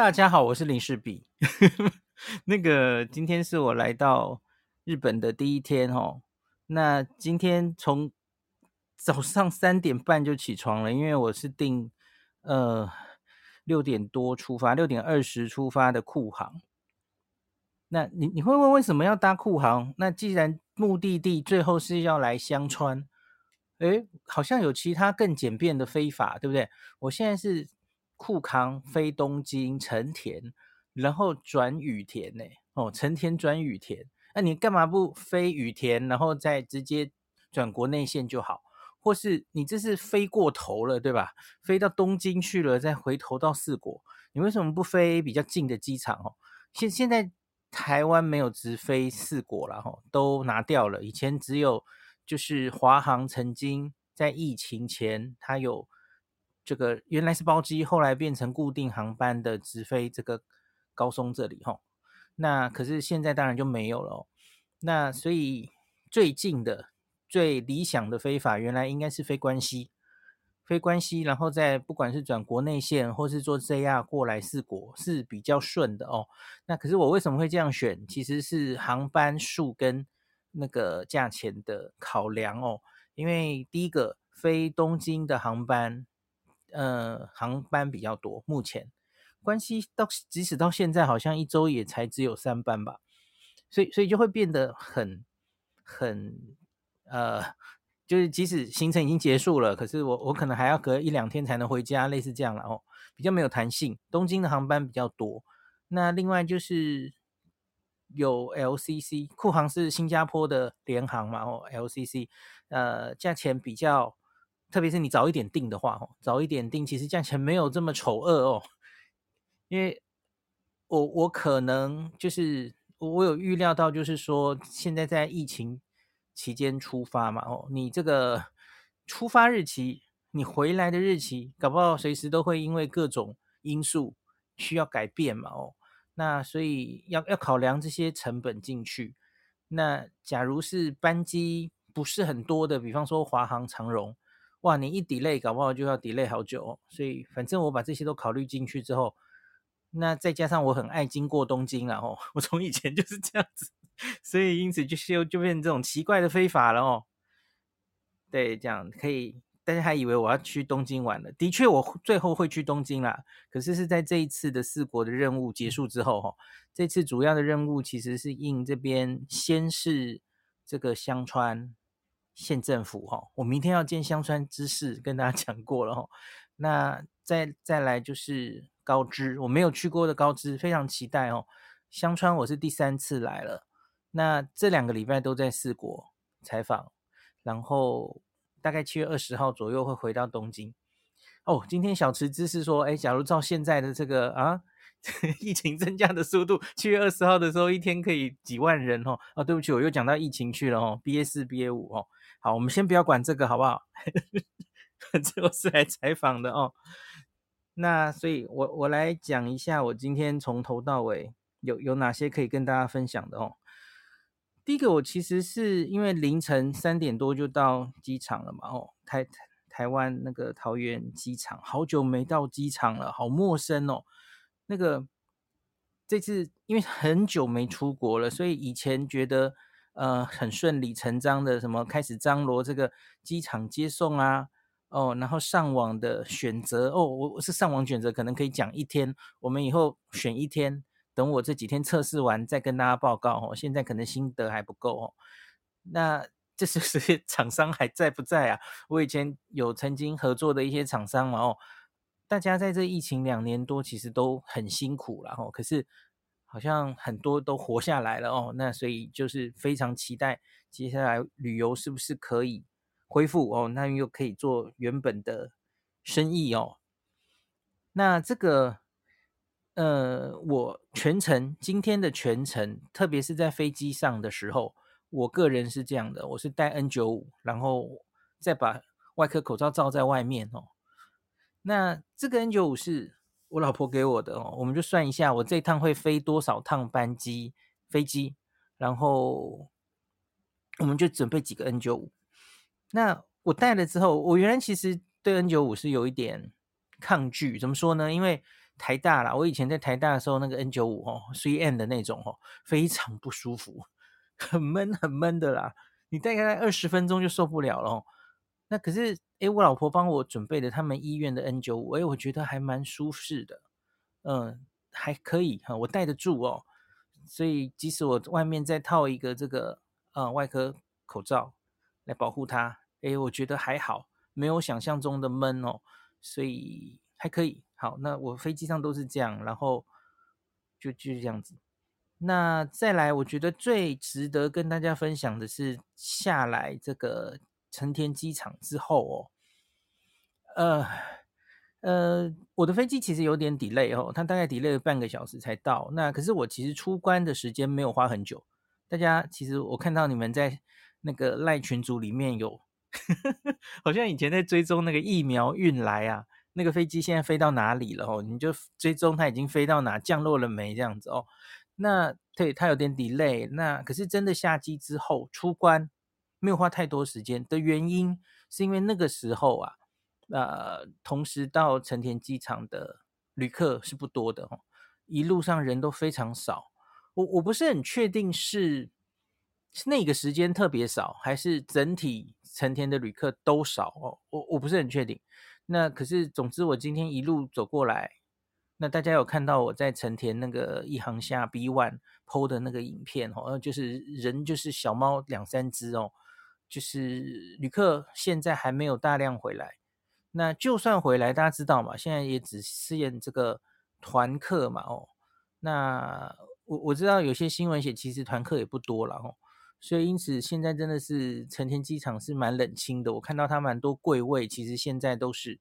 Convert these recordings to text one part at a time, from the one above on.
大家好，我是林世比。那个今天是我来到日本的第一天哦。那今天从早上三点半就起床了，因为我是定呃六点多出发，六点二十出发的库航。那你你会问为什么要搭库航？那既然目的地最后是要来香川，诶，好像有其他更简便的飞法，对不对？我现在是。库康飞东京成田，然后转羽田呢？哦，成田转羽田，那你干嘛不飞羽田，然后再直接转国内线就好？或是你这是飞过头了，对吧？飞到东京去了，再回头到四国，你为什么不飞比较近的机场？哦，现现在台湾没有直飞四国了，哈，都拿掉了。以前只有就是华航曾经在疫情前，它有。这个原来是包机，后来变成固定航班的直飞这个高松这里哈。那可是现在当然就没有了。那所以最近的最理想的飞法，原来应该是飞关西，飞关西，然后再不管是转国内线或是坐 JR 过来四国是比较顺的哦。那可是我为什么会这样选？其实是航班数跟那个价钱的考量哦。因为第一个飞东京的航班。呃，航班比较多，目前关西到即使到现在，好像一周也才只有三班吧，所以所以就会变得很很呃，就是即使行程已经结束了，可是我我可能还要隔一两天才能回家，类似这样了哦，比较没有弹性。东京的航班比较多，那另外就是有 LCC，库航是新加坡的联航嘛，哦，LCC，呃，价钱比较。特别是你早一点订的话，哦，早一点订，其实价钱没有这么丑恶哦。因为我我可能就是我有预料到，就是说现在在疫情期间出发嘛，哦，你这个出发日期，你回来的日期，搞不好随时都会因为各种因素需要改变嘛，哦，那所以要要考量这些成本进去。那假如是班机不是很多的，比方说华航、长荣。哇，你一 delay 搞不好就要 delay 好久哦，所以反正我把这些都考虑进去之后，那再加上我很爱经过东京了哦，我从以前就是这样子，所以因此就就就变这种奇怪的飞法了哦。对，这样可以，大家还以为我要去东京玩了，的确我最后会去东京啦，可是是在这一次的四国的任务结束之后哈，这次主要的任务其实是应这边先是这个香川。县政府哈，我明天要见香川知事，跟大家 讲过了哈。那再再来就是高知，我没有去过的高知，非常期待哦。香川我是第三次来了，那这两个礼拜都在四国采访，然后大概七月二十号左右会回到东京。哦，今天小池知事说，哎，假如照现在的这个啊。疫情增加的速度，七月二十号的时候，一天可以几万人哦。哦，对不起，我又讲到疫情去了哦。BA 四、BA 五哦。好，我们先不要管这个，好不好？反正我是来采访的哦。那所以我，我我来讲一下，我今天从头到尾有有哪些可以跟大家分享的哦。第一个，我其实是因为凌晨三点多就到机场了嘛。哦，台台湾那个桃园机场，好久没到机场了，好陌生哦。那个这次因为很久没出国了，所以以前觉得呃很顺理成章的，什么开始张罗这个机场接送啊，哦，然后上网的选择哦，我我是上网选择，可能可以讲一天，我们以后选一天，等我这几天测试完再跟大家报告哦。现在可能心得还不够哦，那这是是 厂商还在不在啊？我以前有曾经合作的一些厂商嘛哦。大家在这疫情两年多，其实都很辛苦了哦。可是好像很多都活下来了哦。那所以就是非常期待接下来旅游是不是可以恢复哦？那又可以做原本的生意哦。那这个呃，我全程今天的全程，特别是在飞机上的时候，我个人是这样的，我是戴 N95，然后再把外科口罩罩在外面哦。那这个 N95 是我老婆给我的哦，我们就算一下，我这趟会飞多少趟班机飞机，然后我们就准备几个 N95。那我带了之后，我原来其实对 N95 是有一点抗拒，怎么说呢？因为台大啦，我以前在台大的时候，那个 N 九五哦，3M 的那种哦，非常不舒服，很闷很闷的啦。你大概二十分钟就受不了了哦。那可是，诶，我老婆帮我准备的他们医院的 N 九五，诶，我觉得还蛮舒适的，嗯，还可以哈，我戴得住哦。所以即使我外面再套一个这个呃外科口罩来保护它，诶，我觉得还好，没有想象中的闷哦，所以还可以。好，那我飞机上都是这样，然后就就是这样子。那再来，我觉得最值得跟大家分享的是下来这个成田机场之后哦，呃呃，我的飞机其实有点 delay 哦，它大概 delay 了半个小时才到。那可是我其实出关的时间没有花很久。大家其实我看到你们在那个赖群组里面有，好像以前在追踪那个疫苗运来啊。那个飞机现在飞到哪里了哦？你就追踪它已经飞到哪，降落了没这样子哦？那对它有点 delay，那可是真的下机之后出关没有花太多时间的原因，是因为那个时候啊，呃，同时到成田机场的旅客是不多的哦，一路上人都非常少。我我不是很确定是是那个时间特别少，还是整体成田的旅客都少哦？我我不是很确定。那可是，总之我今天一路走过来，那大家有看到我在成田那个一航下 B One PO 的那个影片哦，就是人就是小猫两三只哦，就是旅客现在还没有大量回来。那就算回来，大家知道嘛，现在也只试验这个团客嘛哦。那我我知道有些新闻写，其实团客也不多了哦。所以，因此现在真的是成田机场是蛮冷清的。我看到它蛮多柜位，其实现在都是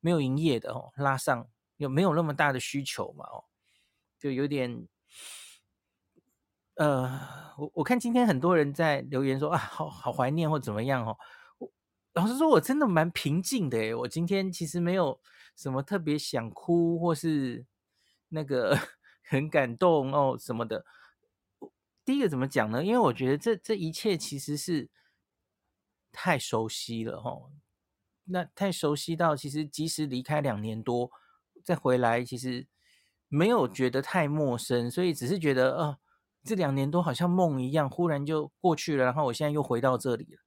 没有营业的哦，拉上有没有那么大的需求嘛？哦，就有点，呃，我我看今天很多人在留言说啊，好好怀念或怎么样哦。老实说，我真的蛮平静的诶，我今天其实没有什么特别想哭或是那个 很感动哦什么的。第一个怎么讲呢？因为我觉得这这一切其实是太熟悉了齁，那太熟悉到其实即使离开两年多再回来，其实没有觉得太陌生，所以只是觉得，呃，这两年多好像梦一样，忽然就过去了，然后我现在又回到这里了，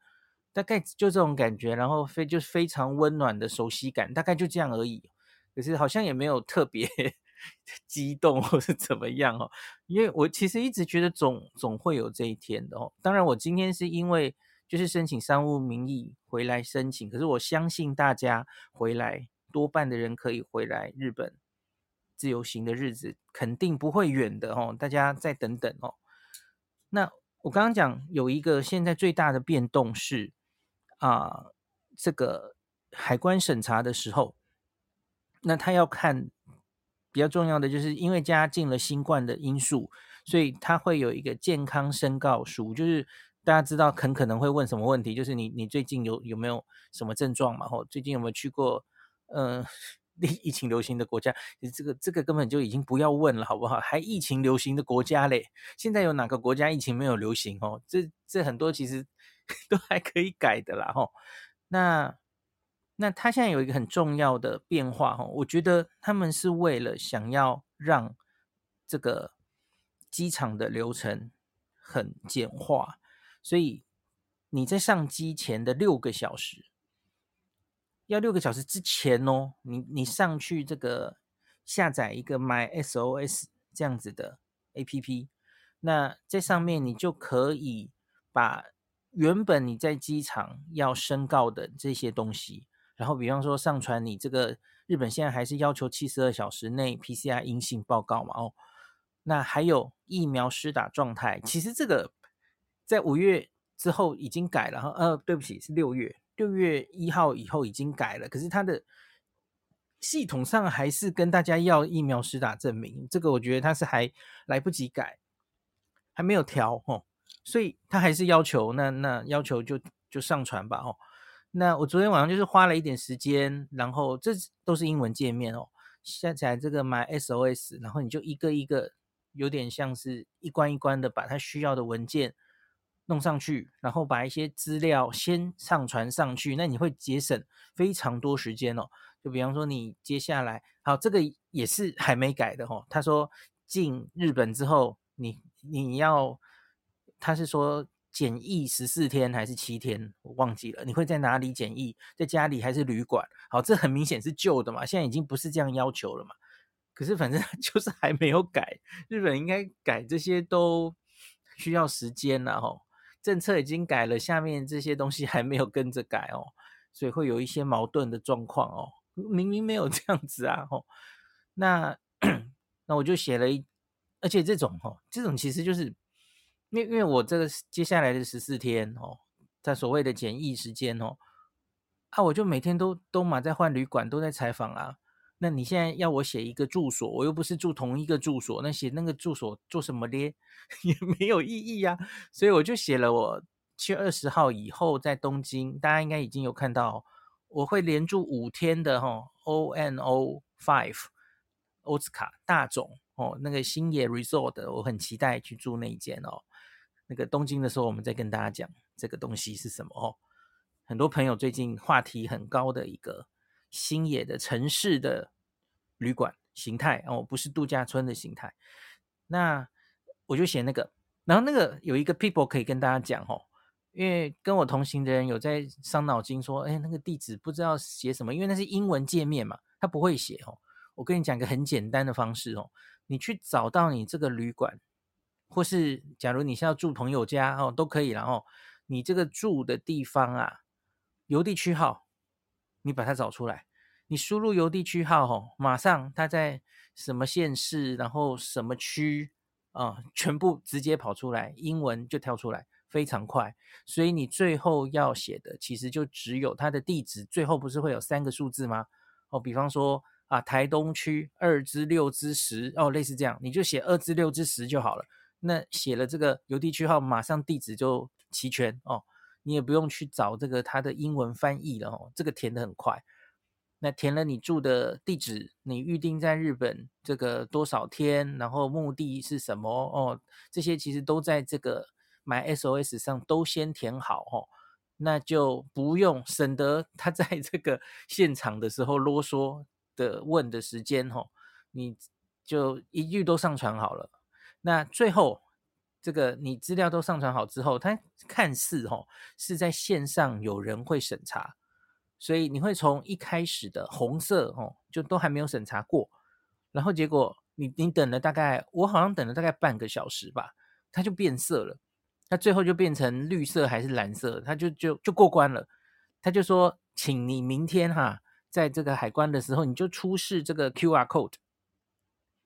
大概就这种感觉，然后非就是非常温暖的熟悉感，大概就这样而已。可是好像也没有特别。激动或是怎么样哦？因为我其实一直觉得总总会有这一天的哦。当然，我今天是因为就是申请商务名义回来申请，可是我相信大家回来多半的人可以回来日本自由行的日子肯定不会远的哦。大家再等等哦。那我刚刚讲有一个现在最大的变动是啊，这个海关审查的时候，那他要看。比较重要的就是因为加进了新冠的因素，所以他会有一个健康申告书，就是大家知道很可能会问什么问题，就是你你最近有有没有什么症状嘛？或最近有没有去过呃 疫情流行的国家？这个这个根本就已经不要问了，好不好？还疫情流行的国家嘞？现在有哪个国家疫情没有流行哦？这这很多其实 都还可以改的啦，吼。那。那他现在有一个很重要的变化哈，我觉得他们是为了想要让这个机场的流程很简化，所以你在上机前的六个小时，要六个小时之前哦，你你上去这个下载一个 MySOS 这样子的 APP，那在上面你就可以把原本你在机场要申告的这些东西。然后，比方说上传你这个日本现在还是要求七十二小时内 PCR 阴性报告嘛？哦，那还有疫苗施打状态，其实这个在五月之后已经改了哈。呃，对不起，是六月，六月一号以后已经改了。可是它的系统上还是跟大家要疫苗施打证明，这个我觉得它是还来不及改，还没有调哦，所以他还是要求，那那要求就就上传吧哦。那我昨天晚上就是花了一点时间，然后这都是英文界面哦，下载这个 MySOS，然后你就一个一个，有点像是一关一关的把它需要的文件弄上去，然后把一些资料先上传上去，那你会节省非常多时间哦。就比方说你接下来，好，这个也是还没改的哦。他说进日本之后，你你要，他是说检疫十四天还是七天，我忘记了。你会在哪里检疫？在家里还是旅馆？好，这很明显是旧的嘛，现在已经不是这样要求了嘛。可是反正 就是还没有改，日本应该改这些都需要时间了吼。政策已经改了，下面这些东西还没有跟着改哦，所以会有一些矛盾的状况哦。明明没有这样子啊，吼，那 那我就写了一，而且这种吼，这种其实就是，因为因为我这个接下来的十四天哦，在所谓的检疫时间哦，啊，我就每天都都嘛在换旅馆，都在采访啊。那你现在要我写一个住所，我又不是住同一个住所，那写那个住所做什么咧？也没有意义呀、啊。所以我就写了，我七月二十号以后在东京，大家应该已经有看到，我会连住五天的哈，ONO Five 奥斯卡大总哦，那个星野 Resort，我很期待去住那一间哦。那个东京的时候，我们再跟大家讲这个东西是什么哦。很多朋友最近话题很高的一个。新野的城市的旅馆形态哦，不是度假村的形态。那我就写那个，然后那个有一个 people 可以跟大家讲哦，因为跟我同行的人有在伤脑筋说，哎，那个地址不知道写什么，因为那是英文界面嘛，他不会写哦。我跟你讲个很简单的方式哦，你去找到你这个旅馆，或是假如你是要住朋友家哦，都可以。然后你这个住的地方啊，邮递区号。你把它找出来，你输入邮递区号吼，马上它在什么县市，然后什么区啊，全部直接跑出来，英文就跳出来，非常快。所以你最后要写的，其实就只有它的地址，最后不是会有三个数字吗？哦，比方说啊，台东区二之六之十哦，类似这样，你就写二之六之十就好了。那写了这个邮递区号，马上地址就齐全哦。你也不用去找这个它的英文翻译了哦，这个填的很快。那填了你住的地址，你预定在日本这个多少天，然后目的是什么哦，这些其实都在这个 MySOS 上都先填好哦，那就不用省得他在 这个现场的时候啰嗦的问的时间哦，你就一律都上传好了。那最后。这个你资料都上传好之后，它看似哦是在线上有人会审查，所以你会从一开始的红色哦就都还没有审查过，然后结果你你等了大概我好像等了大概半个小时吧，它就变色了，它最后就变成绿色还是蓝色，它就就就过关了，他就说请你明天哈在这个海关的时候你就出示这个 QR code，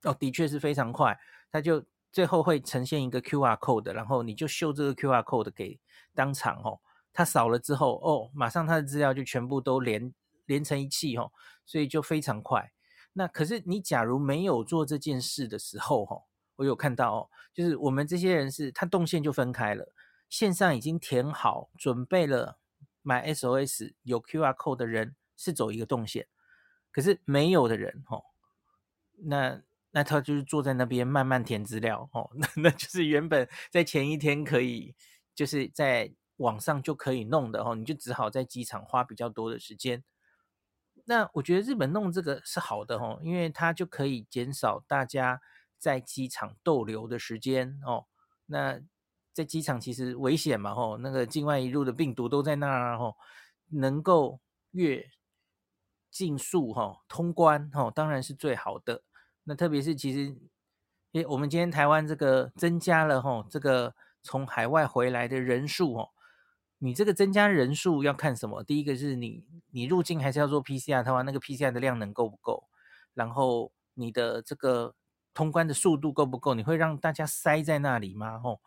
哦的确是非常快，他就。最后会呈现一个 QR code，然后你就秀这个 QR code 给当场哦，他扫了之后哦，马上他的资料就全部都连连成一气哦，所以就非常快。那可是你假如没有做这件事的时候哦，我有看到哦，就是我们这些人是他动线就分开了，线上已经填好准备了买 S O S 有 QR code 的人是走一个动线，可是没有的人哦，那。那他就是坐在那边慢慢填资料哦，那 那就是原本在前一天可以就是在网上就可以弄的哦，你就只好在机场花比较多的时间。那我觉得日本弄这个是好的哦，因为它就可以减少大家在机场逗留的时间哦。那在机场其实危险嘛哦，那个境外一路的病毒都在那儿哦，能够越尽速哈通关哦，当然是最好的。那特别是其实，诶，我们今天台湾这个增加了吼，这个从海外回来的人数哦，你这个增加人数要看什么？第一个是你你入境还是要做 PCR 台湾，那个 PCR 的量能够不够？然后你的这个通关的速度够不够？你会让大家塞在那里吗？吼，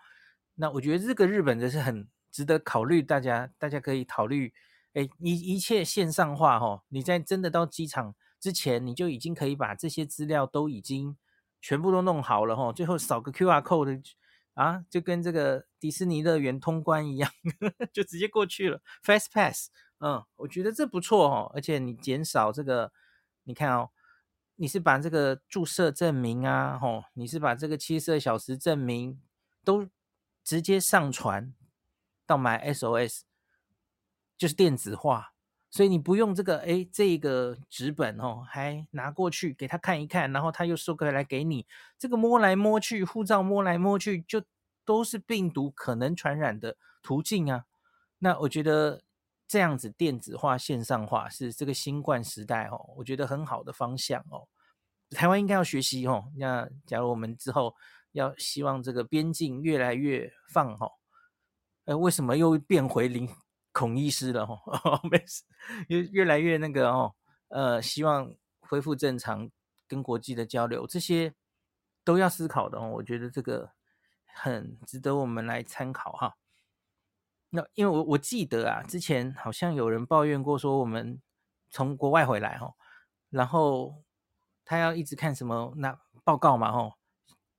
那我觉得这个日本的是很值得考虑，大家大家可以考虑，诶，一一切线上化吼，你在真的到机场。之前你就已经可以把这些资料都已经全部都弄好了齁，最后扫个 QR code 啊，就跟这个迪士尼乐园通关一样，就直接过去了，Fast Pass。嗯，我觉得这不错哦，而且你减少这个，你看哦，你是把这个注射证明啊，吼，你是把这个七十二小时证明都直接上传到 MySOS，就是电子化。所以你不用这个，哎，这个纸本哦，还拿过去给他看一看，然后他又收过来给你，这个摸来摸去，护照摸来摸去，就都是病毒可能传染的途径啊。那我觉得这样子电子化、线上化是这个新冠时代哦，我觉得很好的方向哦。台湾应该要学习哦。那假如我们之后要希望这个边境越来越放哦，呃，为什么又变回零？孔医师了哦，没事，越越来越那个哦，呃，希望恢复正常跟国际的交流，这些都要思考的哦。我觉得这个很值得我们来参考哈。那因为我我记得啊，之前好像有人抱怨过说，我们从国外回来哈，然后他要一直看什么那报告嘛哈。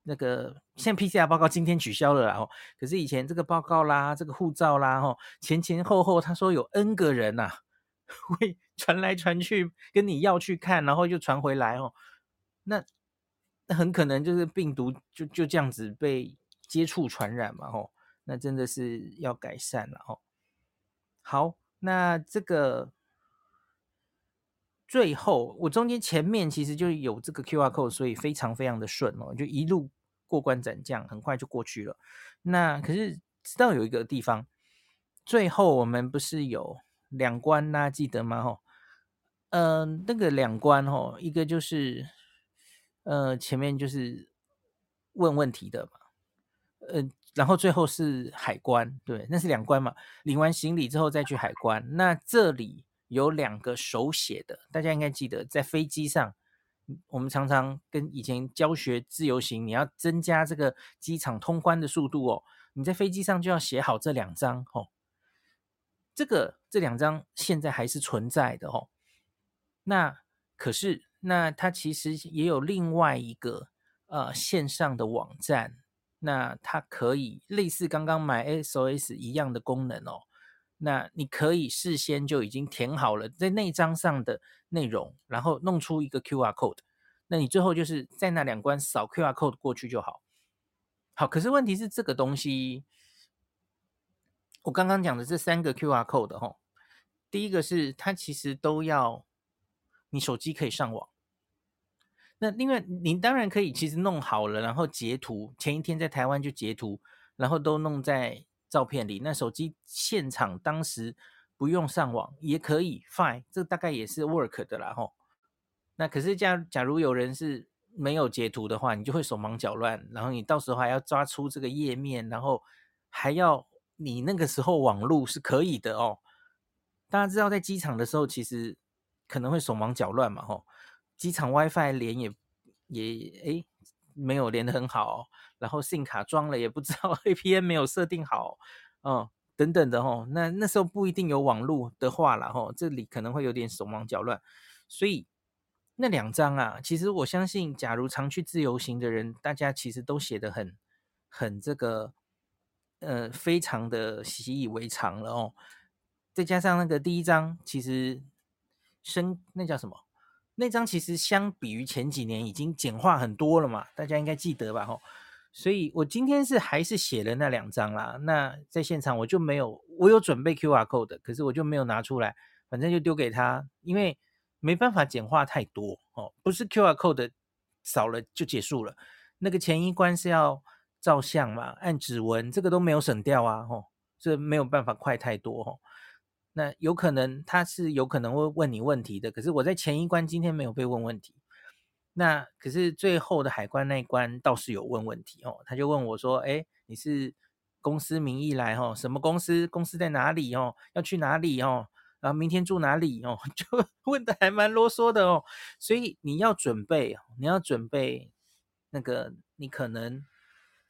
那个现在 PCR 报告今天取消了啦，哦，可是以前这个报告啦，这个护照啦，哦，前前后后他说有 N 个人呐，会传来传去跟你要去看，然后又传回来哦，那那很可能就是病毒就就这样子被接触传染嘛，哦，那真的是要改善了哦。好，那这个。最后，我中间前面其实就有这个 QR code，所以非常非常的顺哦，就一路过关斩将，很快就过去了。那可是知道有一个地方，最后我们不是有两关呐，记得吗？吼，嗯，那个两关吼，一个就是呃前面就是问问题的嘛，呃，然后最后是海关，对，那是两关嘛，领完行李之后再去海关。那这里。有两个手写的，大家应该记得，在飞机上，我们常常跟以前教学自由行，你要增加这个机场通关的速度哦，你在飞机上就要写好这两张哦。这个这两张现在还是存在的哦。那可是，那它其实也有另外一个呃线上的网站，那它可以类似刚刚买 SOS 一样的功能哦。那你可以事先就已经填好了在那张上的内容，然后弄出一个 QR code，那你最后就是在那两关扫 QR code 过去就好。好，可是问题是这个东西，我刚刚讲的这三个 QR code 哈，第一个是它其实都要你手机可以上网，那另外你当然可以其实弄好了，然后截图，前一天在台湾就截图，然后都弄在。照片里，那手机现场当时不用上网也可以，fine，这大概也是 work 的啦吼。那可是假假如有人是没有截图的话，你就会手忙脚乱，然后你到时候还要抓出这个页面，然后还要你那个时候网路是可以的哦。大家知道在机场的时候，其实可能会手忙脚乱嘛吼，机场 WiFi 连也也诶没有连得很好。然后信卡装了也不知道 APN 没有设定好，哦，等等的吼，那那时候不一定有网络的话了吼，这里可能会有点手忙脚乱，所以那两张啊，其实我相信，假如常去自由行的人，大家其实都写得很很这个，呃，非常的习以为常了哦。再加上那个第一张，其实生那叫什么？那张其实相比于前几年已经简化很多了嘛，大家应该记得吧吼？所以我今天是还是写了那两张啦。那在现场我就没有，我有准备 QR code 的，可是我就没有拿出来，反正就丢给他，因为没办法简化太多哦。不是 QR code 扫了就结束了，那个前一关是要照相嘛，按指纹，这个都没有省掉啊，吼，这没有办法快太多吼。那有可能他是有可能会问你问题的，可是我在前一关今天没有被问问题。那可是最后的海关那一关倒是有问问题哦，他就问我说：“哎，你是公司名义来哦？什么公司？公司在哪里哦？要去哪里哦？然后明天住哪里哦？” 就问的还蛮啰嗦的哦。所以你要准备，你要准备那个，你可能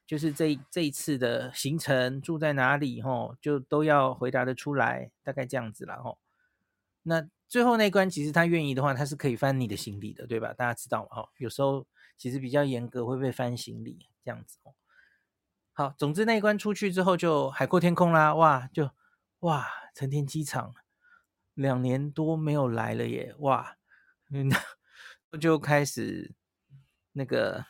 就是这这一次的行程住在哪里哦，就都要回答得出来，大概这样子了哦。那。最后那一关，其实他愿意的话，他是可以翻你的行李的，对吧？大家知道嘛？哈，有时候其实比较严格，会被翻行李这样子哦。好，总之那一关出去之后，就海阔天空啦！哇，就哇，成田机场两年多没有来了耶！哇，那就开始那个，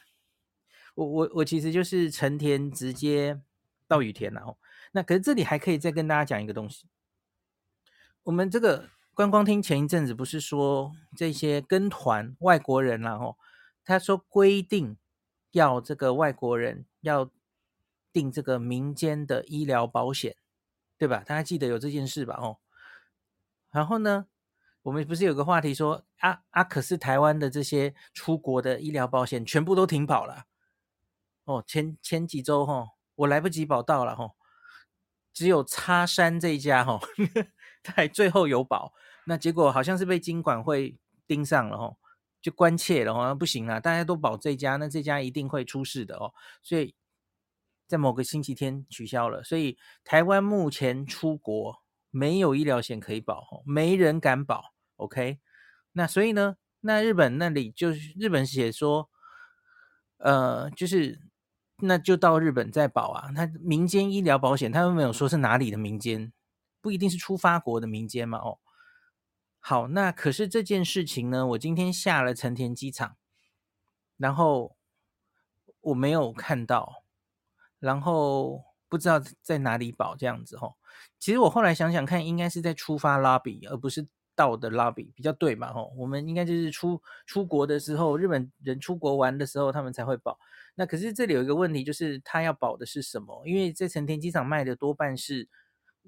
我我我其实就是成田直接到羽田了哦。那可是这里还可以再跟大家讲一个东西，我们这个。观光厅前一阵子不是说这些跟团外国人然后他说规定要这个外国人要订这个民间的医疗保险，对吧？大家记得有这件事吧？哦，然后呢，我们不是有个话题说啊啊，可是台湾的这些出国的医疗保险全部都停保了。哦，前前几周哈、哦，我来不及保到了哈、哦，只有叉山这一家哈、哦，在最后有保，那结果好像是被金管会盯上了哈、哦，就关切了哈，不行啊，大家都保这家，那这家一定会出事的哦，所以在某个星期天取消了，所以台湾目前出国没有医疗险可以保，没人敢保，OK，那所以呢，那日本那里就是日本写说，呃，就是。那就到日本再保啊！他民间医疗保险，他又没有说是哪里的民间，不一定是出发国的民间嘛。哦，好，那可是这件事情呢，我今天下了成田机场，然后我没有看到，然后不知道在哪里保这样子。哦，其实我后来想想看，应该是在出发 lobby，而不是。到的 lobby 比较对嘛，吼，我们应该就是出出国的时候，日本人出国玩的时候，他们才会保。那可是这里有一个问题，就是他要保的是什么？因为在成田机场卖的多半是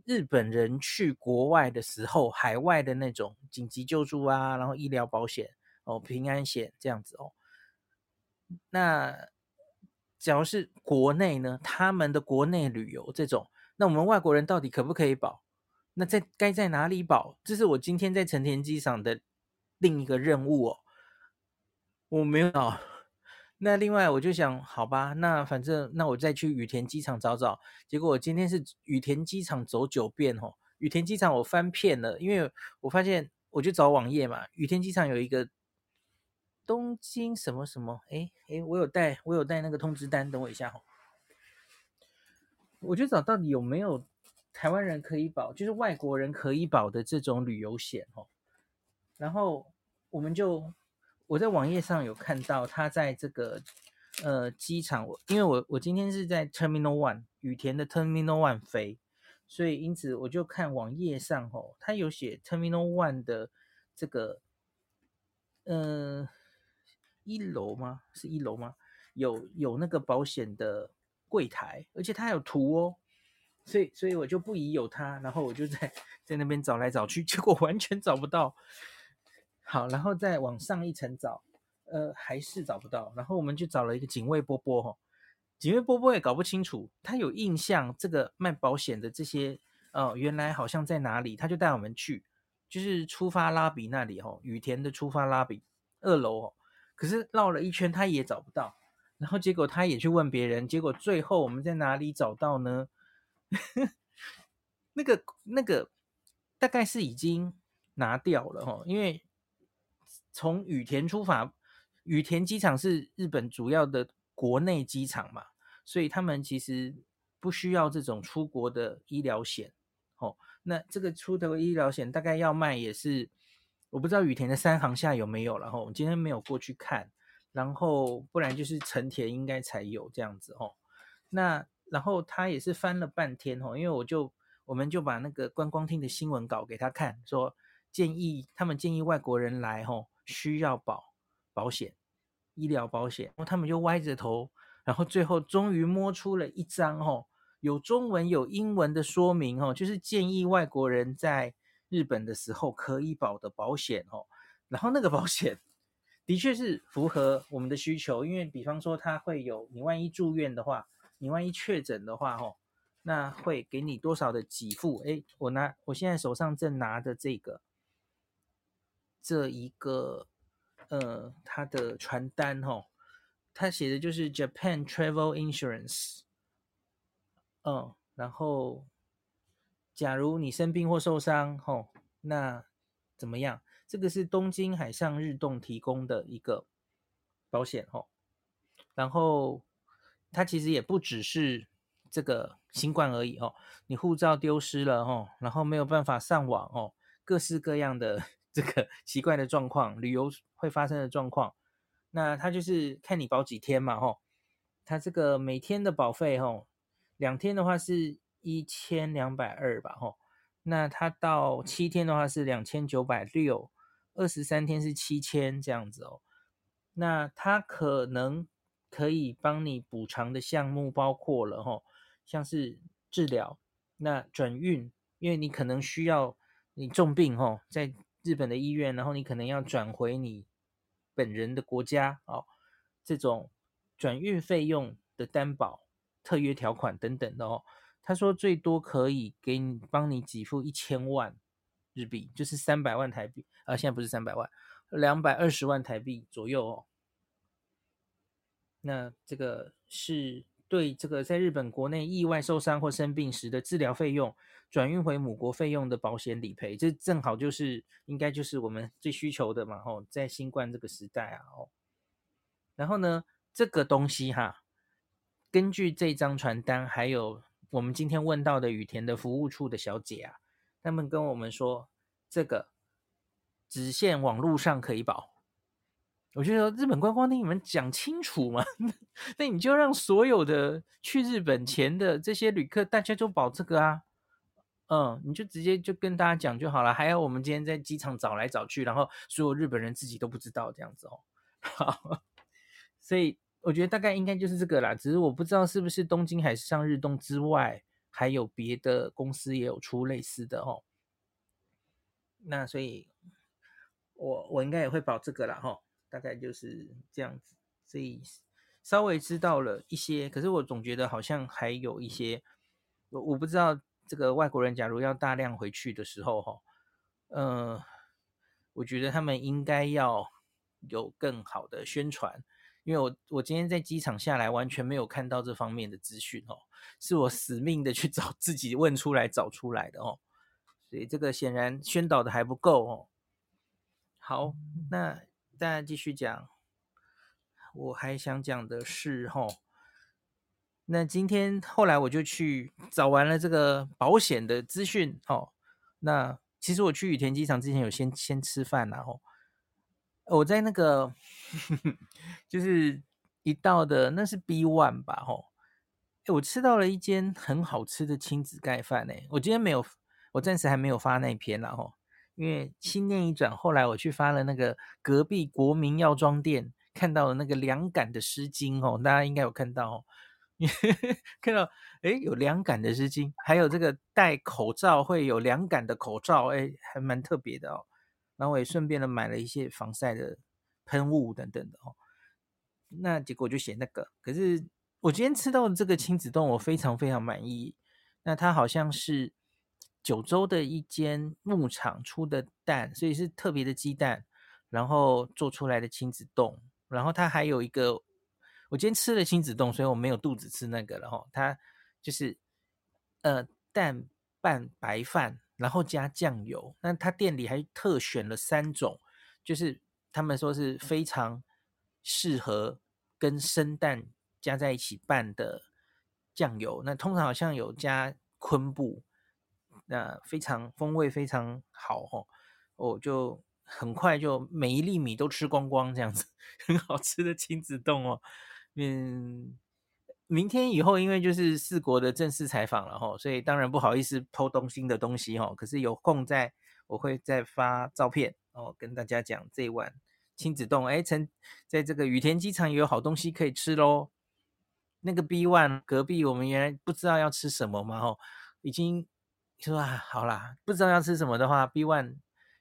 日本人去国外的时候，海外的那种紧急救助啊，然后医疗保险哦，平安险这样子哦。那假如是国内呢，他们的国内旅游这种，那我们外国人到底可不可以保？那在该在哪里保？这是我今天在成田机场的另一个任务哦。我没有找。那另外我就想，好吧，那反正那我再去羽田机场找找。结果我今天是羽田机场走九遍哦。羽田机场我翻遍了，因为我发现我就找网页嘛。羽田机场有一个东京什么什么，哎哎，我有带我有带那个通知单，等我一下哦。我就找到底有没有。台湾人可以保，就是外国人可以保的这种旅游险哦。然后我们就我在网页上有看到，他在这个呃机场，我因为我我今天是在 Terminal One 羽田的 Terminal One 飞，所以因此我就看网页上哦，他有写 Terminal One 的这个呃一楼吗？是一楼吗？有有那个保险的柜台，而且它有图哦。所以，所以我就不疑有他，然后我就在在那边找来找去，结果完全找不到。好，然后再往上一层找，呃，还是找不到。然后我们就找了一个警卫波波，哈，警卫波波也搞不清楚，他有印象这个卖保险的这些，呃，原来好像在哪里，他就带我们去，就是出发拉比那里，哈，羽田的出发拉比二楼，哦，可是绕了一圈他也找不到，然后结果他也去问别人，结果最后我们在哪里找到呢？那个那个大概是已经拿掉了哈，因为从羽田出发，羽田机场是日本主要的国内机场嘛，所以他们其实不需要这种出国的医疗险。哦，那这个出的医疗险大概要卖也是，我不知道羽田的三行下有没有，然后我今天没有过去看，然后不然就是成田应该才有这样子哦，那。然后他也是翻了半天哦，因为我就我们就把那个观光厅的新闻稿给他看，说建议他们建议外国人来吼需要保保险医疗保险，然后他们就歪着头，然后最后终于摸出了一张吼有中文有英文的说明哦，就是建议外国人在日本的时候可以保的保险哦，然后那个保险的确是符合我们的需求，因为比方说他会有你万一住院的话。你万一确诊的话，吼，那会给你多少的给付？诶，我拿我现在手上正拿的这个，这一个，呃，它的传单，吼，它写的就是 Japan Travel Insurance，嗯，然后，假如你生病或受伤，吼，那怎么样？这个是东京海上日动提供的一个保险，吼，然后。它其实也不只是这个新冠而已哦，你护照丢失了哦，然后没有办法上网哦，各式各样的这个 奇怪的状况，旅游会发生的状况，那它就是看你保几天嘛吼，它这个每天的保费吼，两天的话是一千两百二吧吼，那它到七天的话是两千九百六，二十三天是七千这样子哦。那它可能可以帮你补偿的项目包括了吼，像是治疗，那转运，因为你可能需要你重病吼，在日本的医院，然后你可能要转回你本人的国家哦，这种转运费用的担保、特约条款等等的哦。他说最多可以给你帮你给付一千万日币，就是三百万台币啊，现在不是三百万，两百二十万台币左右哦。那这个是对这个在日本国内意外受伤或生病时的治疗费用转运回母国费用的保险理赔，这正好就是应该就是我们最需求的嘛吼，在新冠这个时代啊哦。然后呢，这个东西哈，根据这张传单还有。我们今天问到的羽田的服务处的小姐啊，他们跟我们说，这个只限网络上可以保。我就说日本观光厅，你们讲清楚嘛？那你就让所有的去日本前的这些旅客，大家都保这个啊。嗯，你就直接就跟大家讲就好了。还有我们今天在机场找来找去，然后所有日本人自己都不知道这样子哦。好，所以。我觉得大概应该就是这个啦，只是我不知道是不是东京海上日动之外，还有别的公司也有出类似的哦。那所以我，我我应该也会保这个啦哈，大概就是这样子。所以稍微知道了一些，可是我总觉得好像还有一些，我我不知道这个外国人假如要大量回去的时候哈，嗯，我觉得他们应该要有更好的宣传。因为我我今天在机场下来，完全没有看到这方面的资讯哦，是我死命的去找自己问出来找出来的哦，所以这个显然宣导的还不够哦。好，那大家继续讲，我还想讲的是吼，那今天后来我就去找完了这个保险的资讯哦，那其实我去羽田机场之前有先先吃饭然后。我在那个，就是一到的那是 B One 吧，吼，哎，我吃到了一间很好吃的亲子盖饭，哎，我今天没有，我暂时还没有发那篇了，吼，因为心念一转，后来我去发了那个隔壁国民药妆店看到了那个凉感的湿巾，哦，大家应该有看到，哦，看到，哎，有凉感的湿巾，还有这个戴口罩会有凉感的口罩，哎，还蛮特别的哦。然后我也顺便的买了一些防晒的喷雾等等的哦，那结果就写那个。可是我今天吃到的这个亲子冻，我非常非常满意。那它好像是九州的一间牧场出的蛋，所以是特别的鸡蛋，然后做出来的亲子冻。然后它还有一个，我今天吃了亲子冻，所以我没有肚子吃那个了哈。它就是呃蛋拌白饭。然后加酱油，那他店里还特选了三种，就是他们说是非常适合跟生蛋加在一起拌的酱油。那通常好像有加昆布，那非常风味非常好哦。我就很快就每一粒米都吃光光，这样子 很好吃的亲子冻哦，嗯。明天以后，因为就是四国的正式采访了哈，所以当然不好意思偷东新的东西哈。可是有空再，我会再发照片哦，跟大家讲这一碗亲子冻。哎，曾在这个羽田机场也有好东西可以吃喽。那个 B One 隔壁，我们原来不知道要吃什么嘛吼，已经说啊，好啦，不知道要吃什么的话，B One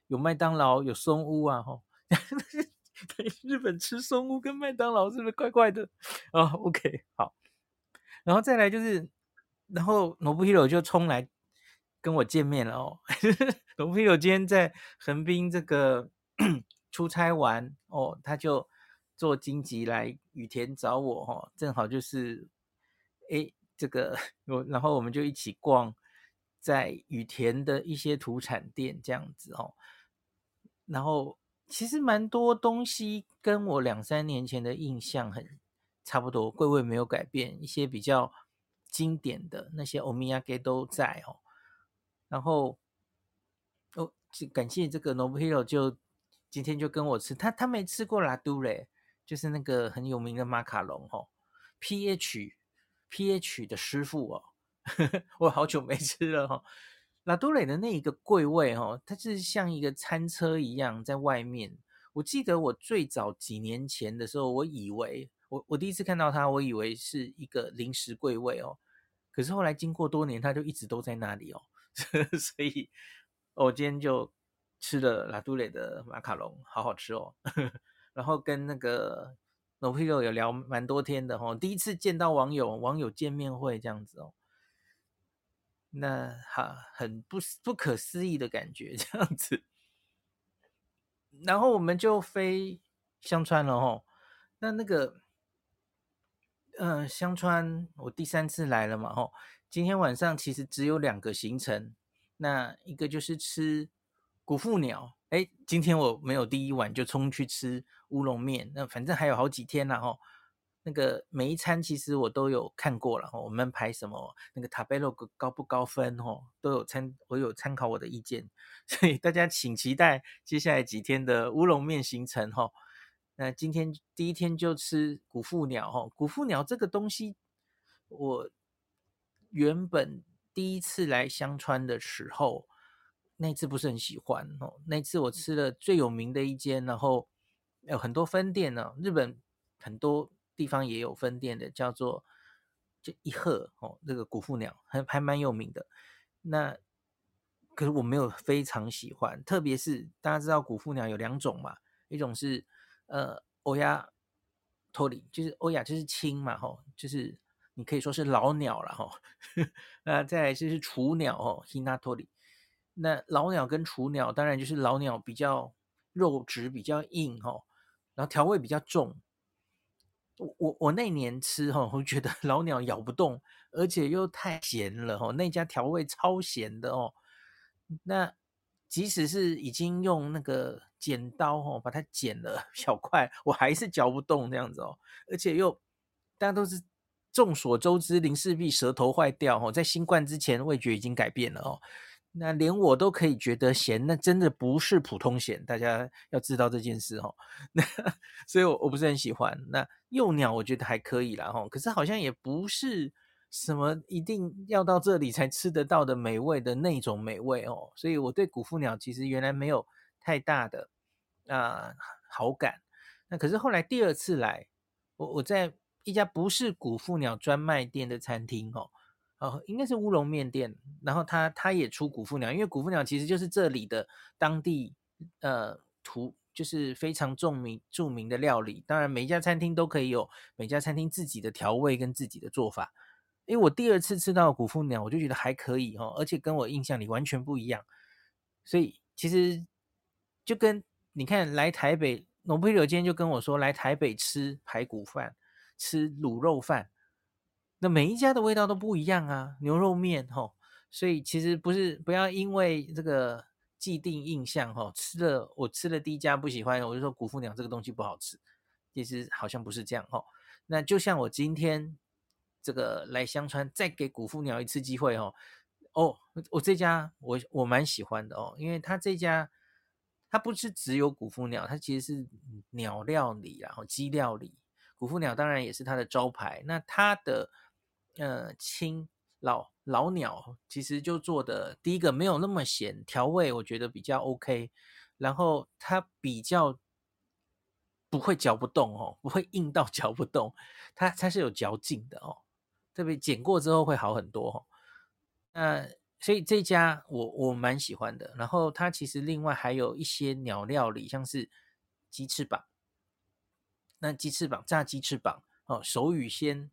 有麦当劳，有松屋啊吼。日本吃松屋跟麦当劳是不是怪怪的？哦，OK，好。然后再来就是，然后 Nobuhiro 就冲来跟我见面了哦。Nobuhiro 今天在横滨这个 出差完哦，他就坐京急来羽田找我哦，正好就是，哎，这个 我，然后我们就一起逛在羽田的一些土产店这样子哦。然后其实蛮多东西跟我两三年前的印象很。差不多，柜位没有改变，一些比较经典的那些欧米亚给都在哦。然后，哦，就感谢这个 Nobuhiro 就今天就跟我吃，他他没吃过拉都嘞，就是那个很有名的马卡龙哦。PH PH 的师傅哦，我好久没吃了哈、哦。拉都蕾的那一个柜位哦，它是像一个餐车一样在外面。我记得我最早几年前的时候，我以为我我第一次看到它，我以为是一个临时柜位哦。可是后来经过多年，它就一直都在那里哦。所以，我今天就吃了拉都蕾的马卡龙，好好吃哦。然后跟那个 Nobilo 有聊蛮多天的哦，第一次见到网友，网友见面会这样子哦。那哈很不不可思议的感觉，这样子。然后我们就飞香川了哦。那那个，嗯、香川我第三次来了嘛吼。今天晚上其实只有两个行程，那一个就是吃古富鸟。哎，今天我没有第一晚就冲去吃乌龙面，那反正还有好几天了吼。那个每一餐其实我都有看过了，我们排什么那个 Tabelog 高不高分哦，都有参我有参考我的意见，所以大家请期待接下来几天的乌龙面行程哈。那今天第一天就吃古富鸟哈，古富鸟这个东西，我原本第一次来香川的时候，那次不是很喜欢哦，那次我吃了最有名的一间，然后有很多分店呢，日本很多。地方也有分店的，叫做就一鹤哦，那个古富鸟还还蛮有名的。那可是我没有非常喜欢，特别是大家知道古富鸟有两种嘛，一种是呃欧亚托里，就是欧亚就是青嘛吼，就是你可以说是老鸟了吼。那再来就是雏鸟哦，希纳托里。那老鸟跟雏鸟当然就是老鸟比较肉质比较硬吼，然后调味比较重。我我那年吃哈，我觉得 老鸟咬不动，而且又太咸了哈。那家调味超咸的哦。那即使是已经用那个剪刀哦把它剪了 小块，我还是嚼不动这样子哦。而且又大家都是众所周知，林氏璧舌头坏掉哦，在新冠之前味觉已经改变了哦。那连我都可以觉得咸，那真的不是普通咸，大家要知道这件事哦。那所以我我不是很喜欢。那幼鸟我觉得还可以啦吼，可是好像也不是什么一定要到这里才吃得到的美味的那种美味哦。所以我对古富鸟其实原来没有太大的啊、好感。那可是后来第二次来，我我在一家不是古富鸟专卖店的餐厅哦。哦，应该是乌龙面店，然后他他也出古富鸟，因为古富鸟其实就是这里的当地呃图，就是非常著名著名的料理。当然，每一家餐厅都可以有每家餐厅自己的调味跟自己的做法。因为我第二次吃到古富鸟，我就觉得还可以哦，而且跟我印象里完全不一样。所以其实就跟你看来台北，农朋友今天就跟我说来台北吃排骨饭，吃卤肉饭。那每一家的味道都不一样啊，牛肉面吼，所以其实不是不要因为这个既定印象吼，吃了我吃了第一家不喜欢，我就说古富鸟这个东西不好吃，其实好像不是这样吼。那就像我今天这个来香川，再给古富鸟一次机会哦，哦，我这家我我蛮喜欢的哦，因为他这家它不是只有古富鸟，它其实是鸟料理然后鸡料理，古富鸟当然也是它的招牌，那它的。呃，青老老鸟其实就做的第一个没有那么咸，调味我觉得比较 OK，然后它比较不会嚼不动哦，不会硬到 嚼不动，它它是有嚼劲的哦，特别剪过之后会好很多哦。那所以这家我我蛮喜欢的，然后它其实另外还有一些鸟料理，像是鸡翅膀，那鸡翅膀炸鸡翅膀哦，手语鲜。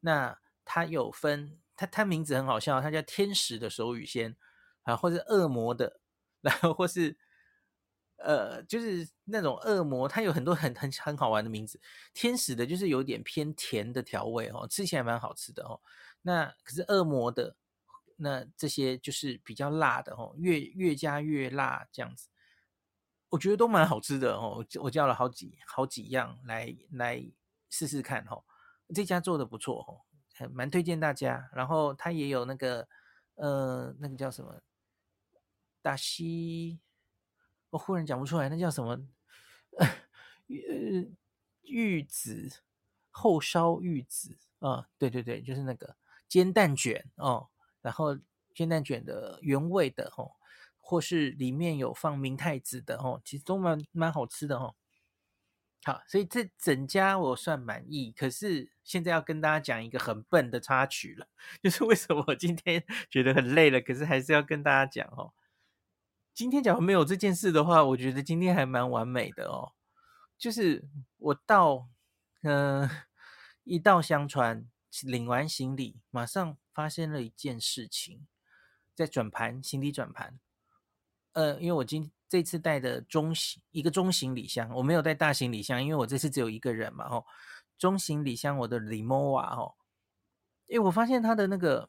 那它有分，它它名字很好笑，它叫天使的手语鲜啊，或者恶魔的，然后或是呃，就是那种恶魔，它有很多很很很好玩的名字。天使的就是有点偏甜的调味哦，吃起来蛮好吃的哦。那可是恶魔的，那这些就是比较辣的哦，越越加越辣这样子，我觉得都蛮好吃的哦。我叫了好几好几样来来试试看哦。这家做的不错哦，还蛮推荐大家。然后他也有那个，呃，那个叫什么？大西，我忽然讲不出来，那叫什么？呃，玉子厚烧玉子啊，对对对，就是那个煎蛋卷哦。然后煎蛋卷的原味的哦，或是里面有放明太子的哦，其实都蛮蛮好吃的哦。好，所以这整家我算满意。可是现在要跟大家讲一个很笨的插曲了，就是为什么我今天 觉得很累了，可是还是要跟大家讲哦。今天假如没有这件事的话，我觉得今天还蛮完美的哦。就是我到，嗯、呃，一到香川领完行李，马上发生了一件事情，在转盘行李转盘，呃，因为我今这次带的中型一个中行李箱，我没有带大行李箱，因为我这次只有一个人嘛，吼，中行李箱我的 Rimowa 吼，诶，我发现它的那个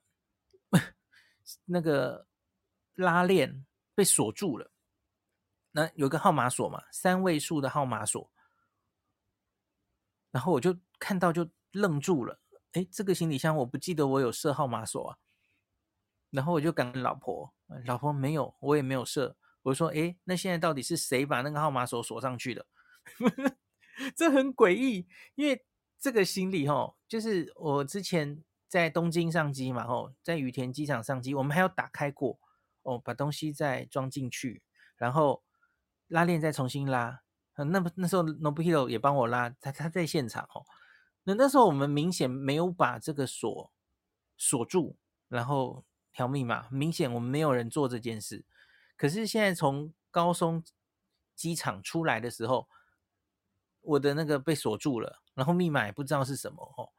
那个拉链被锁住了，那有个号码锁嘛，三位数的号码锁。然后我就看到就愣住了，诶，这个行李箱我不记得我有设号码锁啊。然后我就赶老婆，老婆没有，我也没有设。我说，诶，那现在到底是谁把那个号码锁锁上去的？这很诡异，因为这个行李齁，就是我之前在东京上机嘛，吼，在羽田机场上机，我们还要打开过哦，把东西再装进去，然后拉链再重新拉。那么那时候 Nobuhiro 也帮我拉，他他在现场哦。那那时候我们明显没有把这个锁锁住，然后调密码，明显我们没有人做这件事。可是现在从高松机场出来的时候，我的那个被锁住了，然后密码也不知道是什么哦。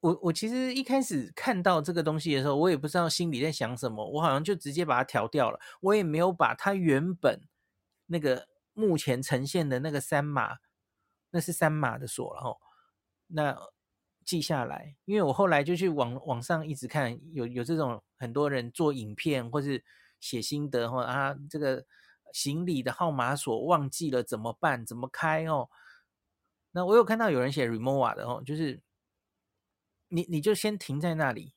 我我其实一开始看到这个东西的时候，我也不知道心里在想什么，我好像就直接把它调掉了，我也没有把它原本那个。目前呈现的那个三码，那是三码的锁，然后那记下来，因为我后来就去网网上一直看，有有这种很多人做影片或是写心得，或啊这个行李的号码锁忘记了怎么办？怎么开哦？那我有看到有人写 r e m o v a 的哦，就是你你就先停在那里，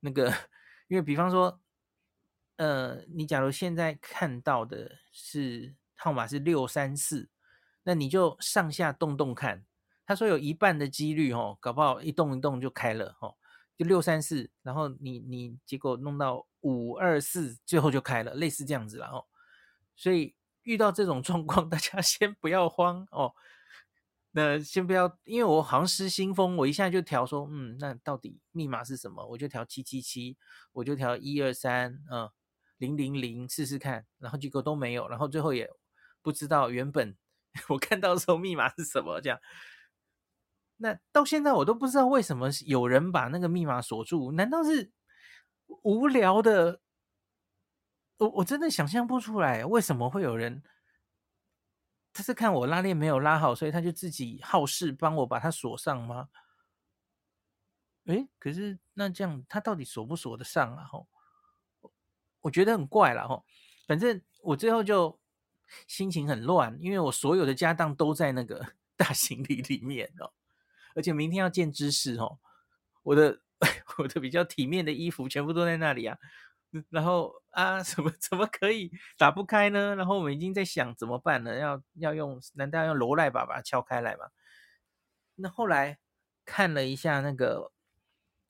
那个因为比方说，呃，你假如现在看到的是。号码是六三四，那你就上下动动看。他说有一半的几率哦，搞不好一动一动就开了哦，就六三四，然后你你结果弄到五二四，最后就开了，类似这样子了哦。所以遇到这种状况，大家先不要慌哦。那先不要，因为我好像失心疯，我一下就调说，嗯，那到底密码是什么？我就调七七七，我就调一二三，嗯，零零零试试看，然后结果都没有，然后最后也。不知道原本 我看到的时候密码是什么，这样，那到现在我都不知道为什么有人把那个密码锁住，难道是无聊的？我我真的想象不出来，为什么会有人？他是看我拉链没有拉好，所以他就自己好事帮我把它锁上吗？诶，可是那这样他到底锁不锁得上啊？吼，我觉得很怪了吼，反正我最后就。心情很乱，因为我所有的家当都在那个 大行李里面哦，而且明天要见知识哦，我的我的比较体面的衣服全部都在那里啊，然后啊，怎么怎么可以打不开呢？然后我们已经在想怎么办呢？要要用，难道要用罗赖把把它敲开来吗？那后来看了一下那个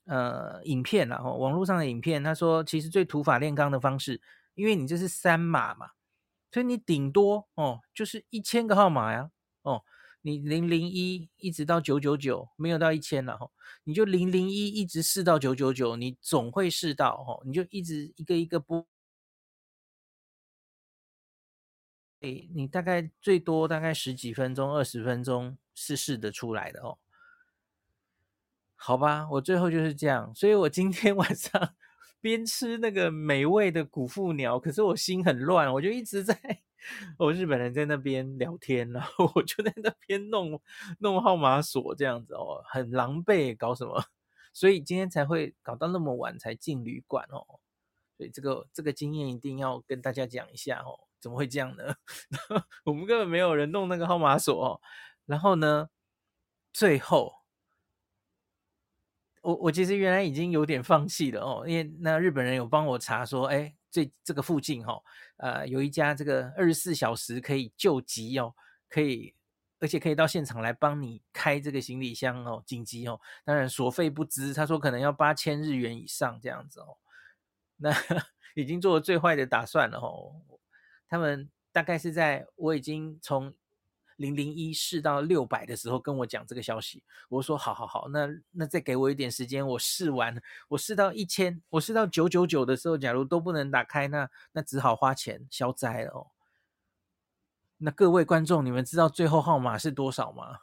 呃影片，然后网络上的影片，他说其实最土法炼钢的方式，因为你这是三码嘛。所以你顶多哦，就是一千个号码呀，哦，你零零一一直到九九九，没有到一千了哈，你就零零一一直试到九九九，你总会试到哦，你就一直一个一个播，诶，你大概最多大概十几分钟、二十分钟是试得出来的哦。好吧，我最后就是这样，所以我今天 晚上。边吃那个美味的谷富鸟，可是我心很乱，我就一直在，我日本人在那边聊天，然后我就在那边弄弄号码锁这样子哦，很狼狈，搞什么？所以今天才会搞到那么晚才进旅馆哦。所以这个这个经验一定要跟大家讲一下哦，怎么会这样呢？我们根本没有人弄那个号码锁哦。然后呢，最后。我我其实原来已经有点放弃了哦，因为那日本人有帮我查说，哎，这这个附近哈、哦，呃，有一家这个二十四小时可以救急哦，可以，而且可以到现场来帮你开这个行李箱哦，紧急哦，当然所费不支，他说可能要八千日元以上这样子哦，那 已经做了最坏的打算了哦。他们大概是在我已经从零零一试到六百的时候跟我讲这个消息。我说好好好，那那再给我一点时间，我试完，我试到一千，我试到九九九的时候，假如都不能打开，那那只好花钱消灾了哦。那各位观众，你们知道最后号码是多少吗？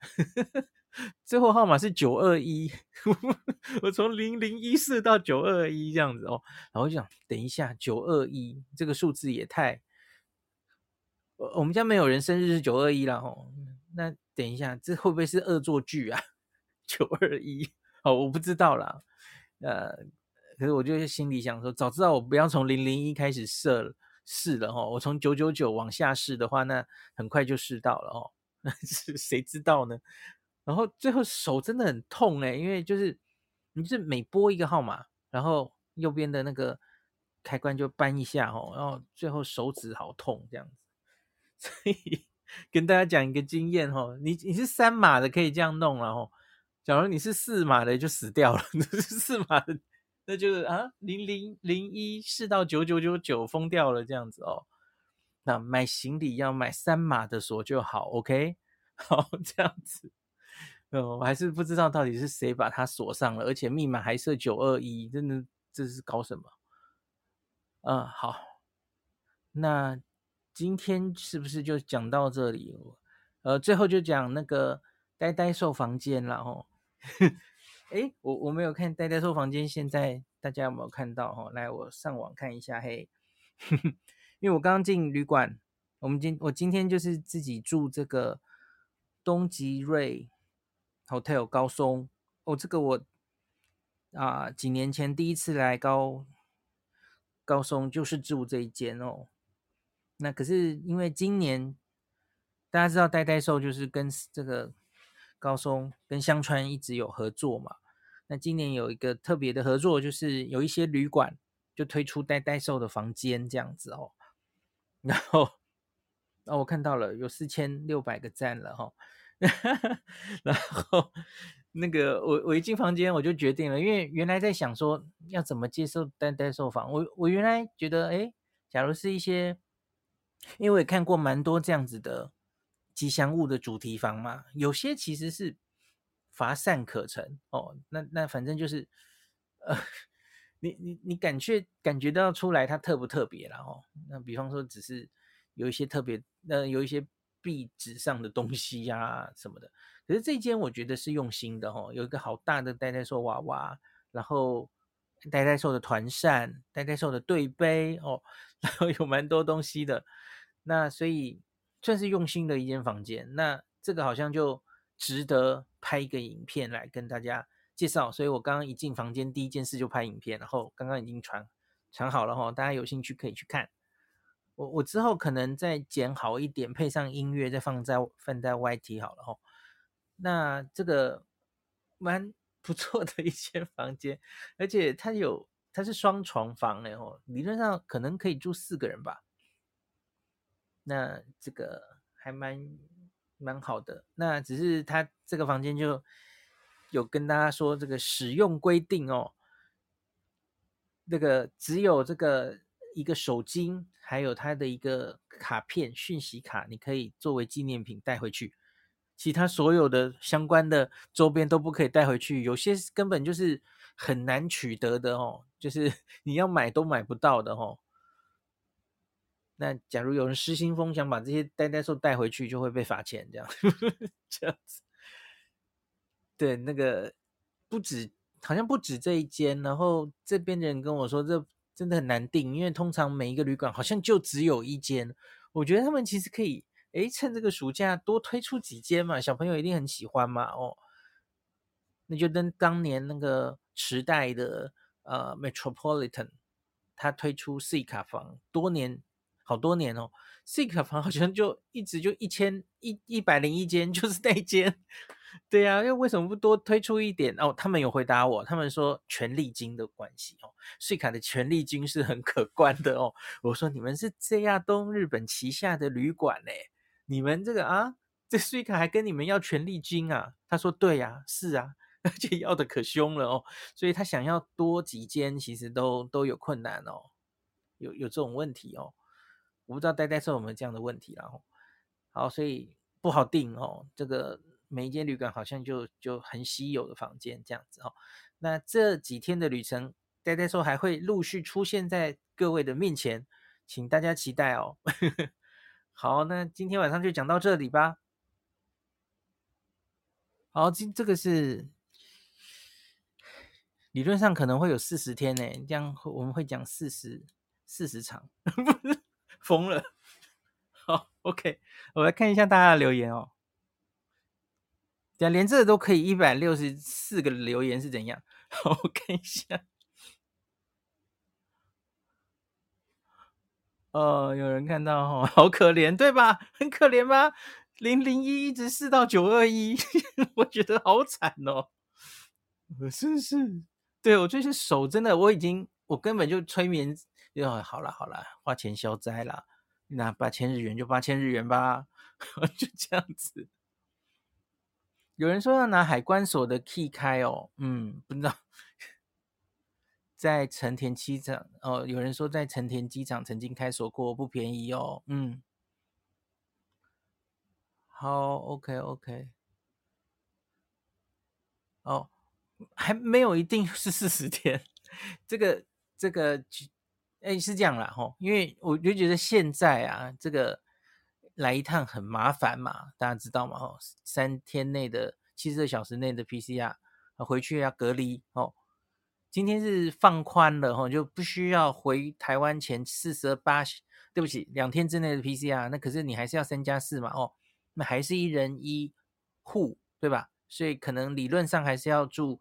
最后号码是九二一，我从零零一试到九二一这样子哦，然后就想等一下九二一这个数字也太，我们家没有人生日是九二一了哦，那等一下这会不会是恶作剧啊？九二一哦，我不知道啦，呃，可是我就心里想说，早知道我不要从零零一开始设试了哦，我从九九九往下试的话，那很快就试到了哦，那是谁知道呢？然后最后手真的很痛哎，因为就是你就是每拨一个号码，然后右边的那个开关就扳一下哦，然后最后手指好痛这样子。所以跟大家讲一个经验哦，你你是三码的可以这样弄，了哦假如你是四码的就死掉了，你是四码的那就是啊零零零一四到九九九九疯掉了这样子哦。那买行李要买三码的锁就好，OK，好这样子。嗯，我还是不知道到底是谁把它锁上了，而且密码还设九二一，真的这是搞什么？嗯，好，那今天是不是就讲到这里？呃，最后就讲那个呆呆兽房间了哦。诶，我我没有看呆呆兽房间，现在大家有没有看到？哈，来，我上网看一下。嘿，因为我刚刚进旅馆，我们今我今天就是自己住这个东极瑞。Hotel 高松哦，这个我啊几年前第一次来高高松就是住这一间哦。那可是因为今年大家知道呆呆兽就是跟这个高松跟香川一直有合作嘛。那今年有一个特别的合作，就是有一些旅馆就推出呆呆兽的房间这样子哦。然后哦，我看到了有四千六百个赞了哈、然后那个我我一进房间我就决定了，因为原来在想说要怎么接受呆呆兽房，我我原来觉得哎，假如是一些，因为我也看过蛮多这样子的吉祥物的主题房嘛，有些其实是乏善可陈哦，那那反正就是呃，你你你感觉感觉到出来它特不特别了哦，那比方说只是有一些特别，那、有一些。壁纸上的东西呀、什么的，可是这间我觉得是用心的哦，有一个好大的呆呆兽娃娃，然后呆呆兽的团扇、呆呆兽的对杯哦，然后有蛮多东西的，那所以算是用心的一间房间。那这个好像就值得拍一个影片来跟大家介绍。所以我刚刚一进房间，第一件事就拍影片，然后刚刚已经传传好了哈、大家有兴趣可以去看。我我之后可能再剪好一点，配上音乐，再放在放在 YT 好了哈。那这个蛮不错的一间房间，而且它有它是双床房哎吼，理论上可能可以住四个人吧。那这个还蛮蛮好的。那只是他这个房间就有跟大家说这个使用规定哦，那个只有这个一个手巾。还有它的一个卡片讯息卡，你可以作为纪念品带回去。其他所有的相关的周边都不可以带回去，有些根本就是很难取得的哦，就是 你要买都买不到的哦。那假如有人失心疯想把这些呆呆兽带回去，就会被罚钱，这样这样子。对，那个不止，好像不止这一间，然后这边的人跟我说这。真的很难订，因为通常每一个旅馆好像就只有一间。我觉得他们其实可以，哎，趁这个暑假多推出几间嘛，小朋友一定很喜欢嘛。哦，那就跟当年那个时代的呃 Metropolitan，他推出 C 卡房，多年好多年哦，C 卡房好像就一直就一千一一百零一间，就是那间。对呀、啊，因为什么不多推出一点哦？他们有回答我，他们说权利金的关系哦，税卡的权利金是很可观的哦。我说你们是 JR 东日本旗下的旅馆嘞，你们这个啊，这税卡还跟你们要权利金啊？他说对呀、啊，是啊，而且要的可凶了哦，所以他想要多几间，其实都都有困难哦，有有这种问题哦。我不知道呆呆兽有没有这样的问题，然后好，所以不好定哦。这个每一间旅馆好像就就很稀有的房间这样子哦。那这几天的旅程，呆呆兽还会陆续出现在各位的面前，请大家期待哦。好，那今天晚上就讲到这里吧。好，今这个是理论上可能会有四十天呢，这样我们会讲四十四十场，疯了。好，OK，我来看一下大家的留言哦。连这都可以一百六十四个留言是怎样？好，我看一下。哦，有人看到哦，好可怜，对吧？很可怜吗？零零一一直试到九二一，我觉得好惨哦。真是，对我就是手真的，我已经我根本就催眠，就好了好了，花钱消灾了，那八千日元就八千日元吧，就这样子。有人说要拿海关所的 key 开哦，嗯，不知道。在成田机场哦，有人说在成田机场曾经开锁过，不便宜哦。嗯，好，OK OK。哦，还没有一定 是四十天，这个这个，哎，是这样啦吼，因为我就觉得现在啊，这个来一趟很麻烦嘛，大家知道吗？吼，三天内的七十二小时内的 PCR，回去要隔离哦。今天是放宽了哈，就不需要回台湾前四十八，对不起，两天之内的 PCR，那可是你还是要三加四嘛哦，那还是一人一户，对吧？所以可能理论上还是要住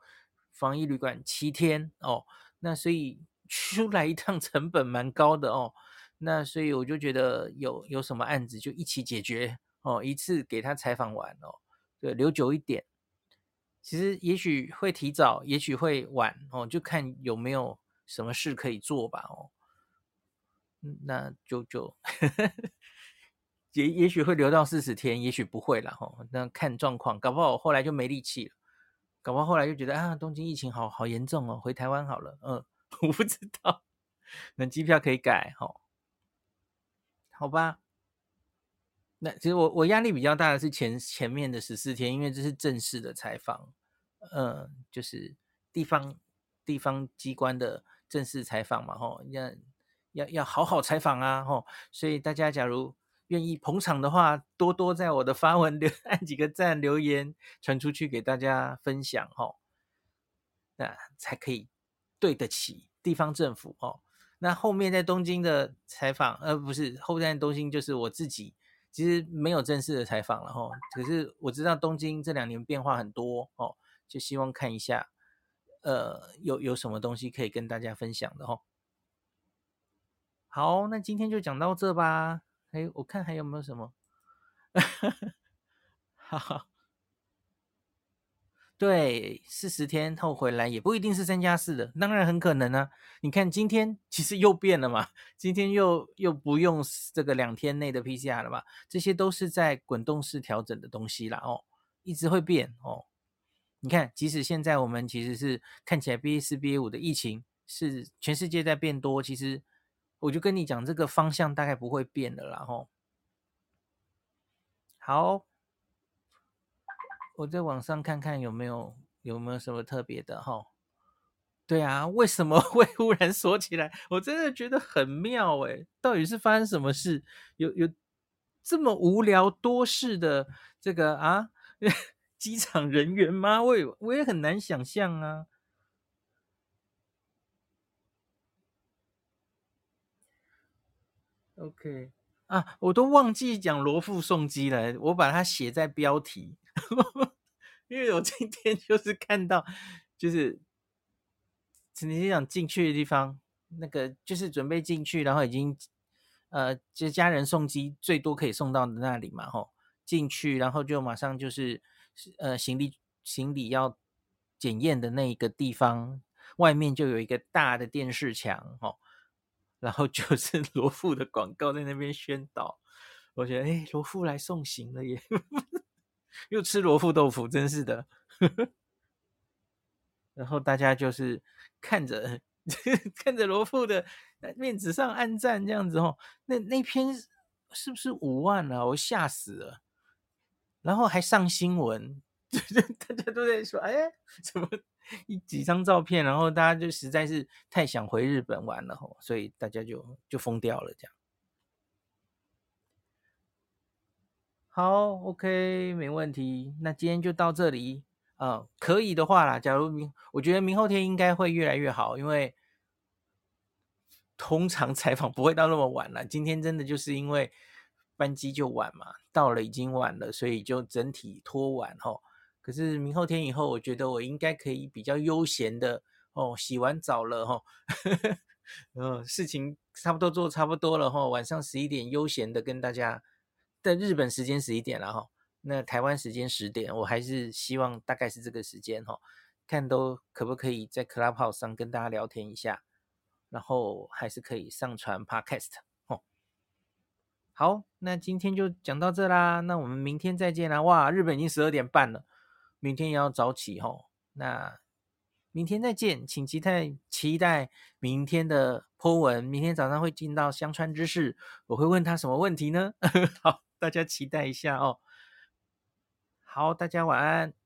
防疫旅馆七天哦，那所以出来一趟成本蛮高的哦，那所以我就觉得有有什么案子就一起解决哦，一次给他采访完哦，对，留久一点。其实也许会提早，也许会晚哦，就看有没有什么事可以做吧哦。那就就 也也许会留到四十天，也许不会了哦。那看状况，搞不好后来就没力气了，搞不好后来就觉得啊，东京疫情好好严重哦，回台湾好了。嗯，我不知道，那机票可以改哦。好吧。那其实我我压力比较大的是前前面的十四天，因为这是正式的采访，呃，就是地方地方机关的正式采访嘛，吼，要要要好好采访啊，吼，所以大家假如愿意捧场的话，多多在我的发文留 按几个赞，留言传出去给大家分享，吼，那才可以对得起地方政府哦。那后面在东京的采访，呃，不是后在东京，就是我自己。其实没有正式的采访了哈，可是我知道东京这两年变化很多哦，就希望看一下，呃，有有什么东西可以跟大家分享的哈。好，那今天就讲到这吧。哎，我看还有没有什么？哈哈。对，四十天后回来也不一定是三加四的，当然很可能啊。你看今天其实又变了嘛，今天又又不用这个两天内的 PCR 了吧？这些都是在滚动式调整的东西啦哦，一直会变哦。你看，即使现在我们其实是看起来 BA 四、BA 五的疫情是全世界在变多，其实我就跟你讲，这个方向大概不会变的啦吼。好。我在网上看看有没有有没有什么特别的哈？对啊，为什么 会忽然锁起来？我真的觉得很妙诶，到底是发生什么事？有有这么无聊多事的这个啊 机场人员吗？我也我也很难想象啊。OK 啊，我都忘记讲罗富送机了，我把它写在标题。因为我今天 就是看到，就是成田机场进去的地方，那个就是准备进去，然后已经呃，就家人送机最多可以送到那里嘛，吼，进去然后就马上就是呃行李行李要检验的那一个地方，外面就有一个大的电视墙，吼，然后就是 罗富的广告在那边宣导，我觉得哎，罗富来送行了耶。又吃罗富豆腐，真是的。然后大家就是看着 看着罗富的面子上暗赞这样子哦，那那篇是不是五万啊？我吓死了，然后还上新闻，就大家都在说，哎，怎么一几张照片，然后大家就实在是太想回日本玩了吼，所以大家就就疯掉了这样。好，OK，没问题。那今天就到这里。嗯，可以的话啦，假如明，我觉得明后天应该会越来越好，因为通常 采访不会到那么晚了。今天真的就是因为班机就晚嘛，到了已经晚了，所以就整体拖晚吼。可是明后天以后，我觉得我应该可以比较悠闲的哦，洗完澡了吼，嗯，事情差不多做差不多了吼，晚上十一点悠闲的跟大家。在日本时间十一点了哈，那台湾时间十点，我还是希望大概是这个时间哈，看都可不可以在 Clubhouse 上跟大家聊天一下，然后还是可以上传 Podcast 哦。好，那今天就讲到这啦，那我们明天再见啦。哇，日本已经十二点半了，明天也要早起哈。那明天再见，请期待期待明天的 Po 文，明天早上会进到香川知识，我会问他什么问题呢？好。大家期待一下哦。好，大家晚安。